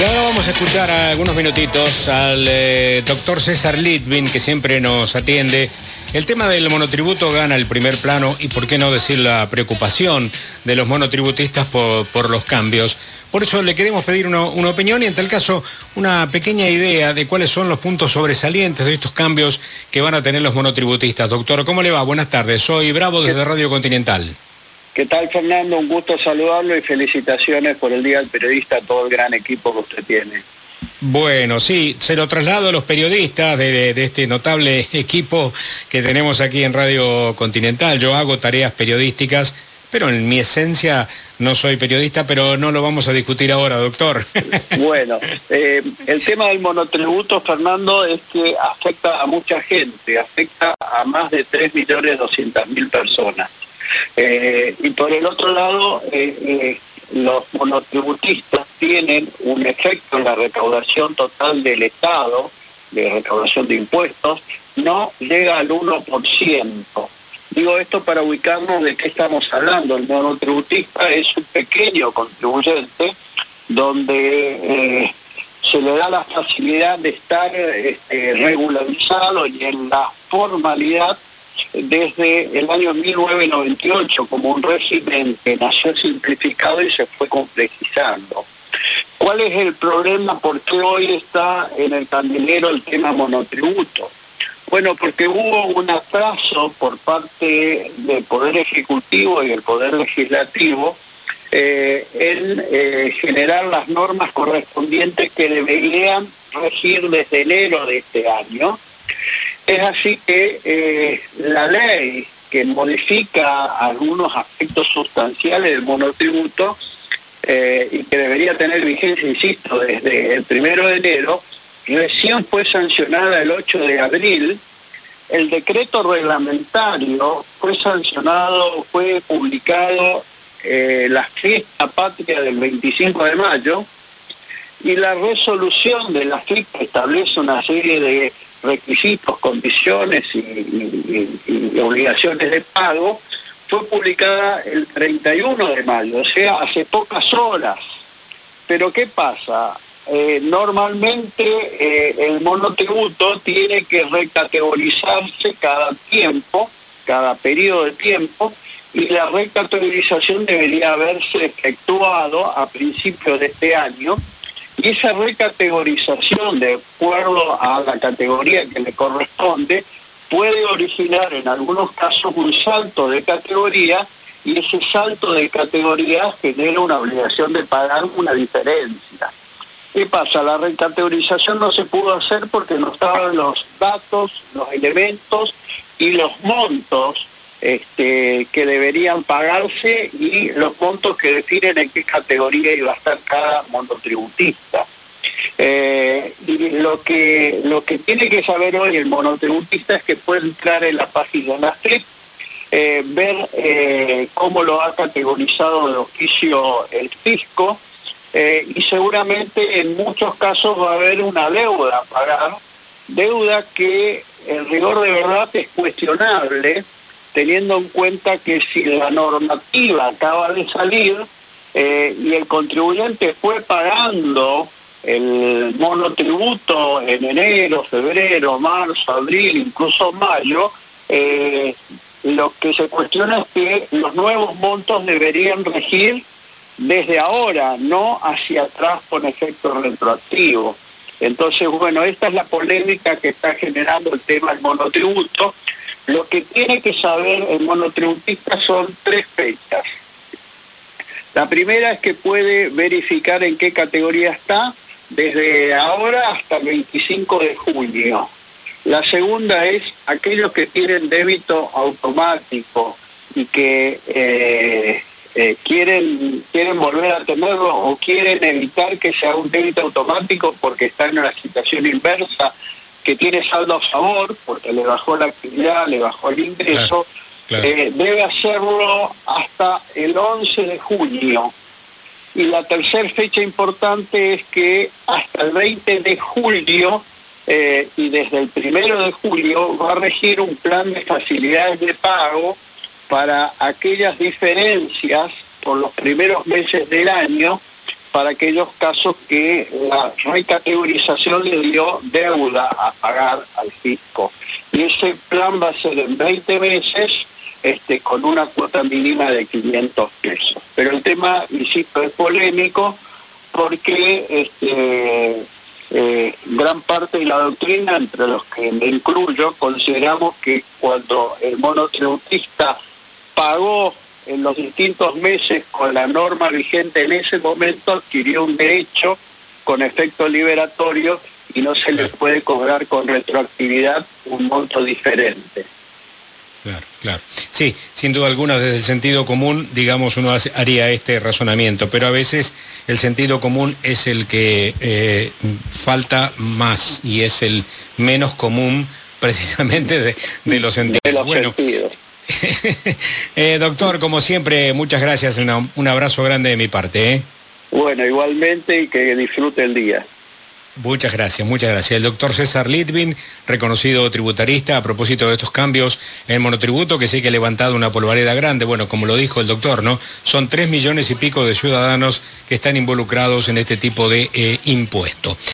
Y ahora vamos a escuchar algunos minutitos al eh, doctor César Litvin, que siempre nos atiende. El tema del monotributo gana el primer plano y por qué no decir la preocupación de los monotributistas por, los cambios. Por eso le queremos pedir una, una, opinión y en tal caso una pequeña idea de cuáles son los puntos sobresalientes de estos cambios que van a tener los monotributistas. Doctor, ¿cómo le va? Buenas tardes. Soy Bravo desde Radio Continental. ¿Qué tal, Fernando? Un gusto saludarlo y felicitaciones por el Día del Periodista a todo el gran equipo que usted tiene. Bueno, sí, se lo traslado a los periodistas de, este notable equipo que tenemos aquí en Radio Continental. Yo hago tareas periodísticas, pero en mi esencia no soy periodista, pero no lo vamos a discutir ahora, doctor. Bueno, eh, el tema del monotributo, Fernando, es que afecta a mucha gente, afecta a más de 3.200.000 personas. Eh, y por el otro lado, eh, eh, los monotributistas tienen un efecto en la recaudación total del Estado, de recaudación de impuestos, no llega al 1%. Digo esto para ubicarnos de qué estamos hablando. El monotributista es un pequeño contribuyente donde se le da la facilidad de estar este, regularizado y en la formalidad desde el año 1998 como un régimen que nació simplificado y se fue complejizando. ¿Cuál es el problema? ¿Por qué hoy está en el candelero el tema monotributo? Bueno, porque hubo un atraso por parte del Poder Ejecutivo y del Poder Legislativo eh, en eh, generar las normas correspondientes que deberían regir desde enero de este año es así que eh, la ley que modifica algunos aspectos sustanciales del monotributo eh, y que debería tener vigencia, insisto, desde el primero de enero, recién fue sancionada el 8 de abril. El decreto reglamentario fue sancionado, fue publicado eh, la fiesta patria del 25 de mayo y la resolución de la FIP establece una serie de requisitos, condiciones y, obligaciones de pago, fue publicada el 31 de mayo, o sea, hace pocas horas. Pero ¿qué pasa? Eh, normalmente eh, el monotributo tiene que recategorizarse cada tiempo, cada periodo de tiempo, y la recategorización debería haberse efectuado a principios de este año y esa recategorización de acuerdo a la categoría que le corresponde puede originar en algunos casos un salto de categoría y ese salto de categoría genera una obligación de pagar una diferencia. ¿Qué pasa? La recategorización no se pudo hacer porque no estaban los datos, los elementos y los montos este, que deberían pagarse y los montos que definen en qué categoría iba a estar cada monotributista. Eh, lo que, lo que tiene que saber hoy el monotributista es que puede entrar en la página la eh, ver eh, cómo lo ha categorizado de oficio el fisco y seguramente en muchos casos va a haber una deuda a pagar, deuda que en rigor de verdad es cuestionable teniendo en cuenta que si la normativa acaba de salir eh, y el contribuyente fue pagando el monotributo en enero, febrero, marzo, abril, incluso mayo, eh, lo que se cuestiona es que los nuevos montos deberían regir desde ahora, no hacia atrás con efecto retroactivo. Entonces, bueno, esta es la polémica que está generando el tema del monotributo. Lo que tiene que saber el monotributista son tres fechas. La primera es que puede verificar en qué categoría está desde ahora hasta el 25 de junio. La segunda es aquellos que tienen débito automático y que eh, eh, quieren, quieren volver a tenerlo o quieren evitar que sea un débito automático porque están en una situación inversa que tiene saldo a favor, porque le bajó la actividad, le bajó el ingreso, eh, debe hacerlo hasta el 11 de junio. Y la tercera fecha importante es que hasta el 20 de julio eh, y desde el primero de julio va a regir un plan de facilidades de pago para aquellas diferencias por los primeros meses del año para aquellos casos que la recategorización le dio deuda a pagar al fisco. Y ese plan va a ser en 20 meses este, con una cuota mínima de 500 pesos. Pero el tema, insisto, es polémico porque este, eh, gran parte de la doctrina, entre los que me incluyo, consideramos que cuando el monotributista pagó en los distintos meses con la norma vigente en ese momento adquirió un derecho con efecto liberatorio y no se le puede cobrar con retroactividad un monto diferente. Claro, claro. Sí, sin duda alguna, desde el sentido común, digamos, uno haría este razonamiento, pero a veces el sentido común es el que eh, falta más y es el menos común precisamente de, los sentidos. bueno, eh, doctor, como siempre, muchas gracias, un abrazo grande de mi parte. ¿eh? Bueno, igualmente y que disfrute el día. Muchas gracias, muchas gracias. El doctor César Litvin, reconocido tributarista, a propósito de estos cambios en el monotributo, que sí que ha levantado una polvareda grande. Bueno, como lo dijo el doctor, ¿no? Son tres millones y pico de ciudadanos que están involucrados en este tipo de eh, impuesto.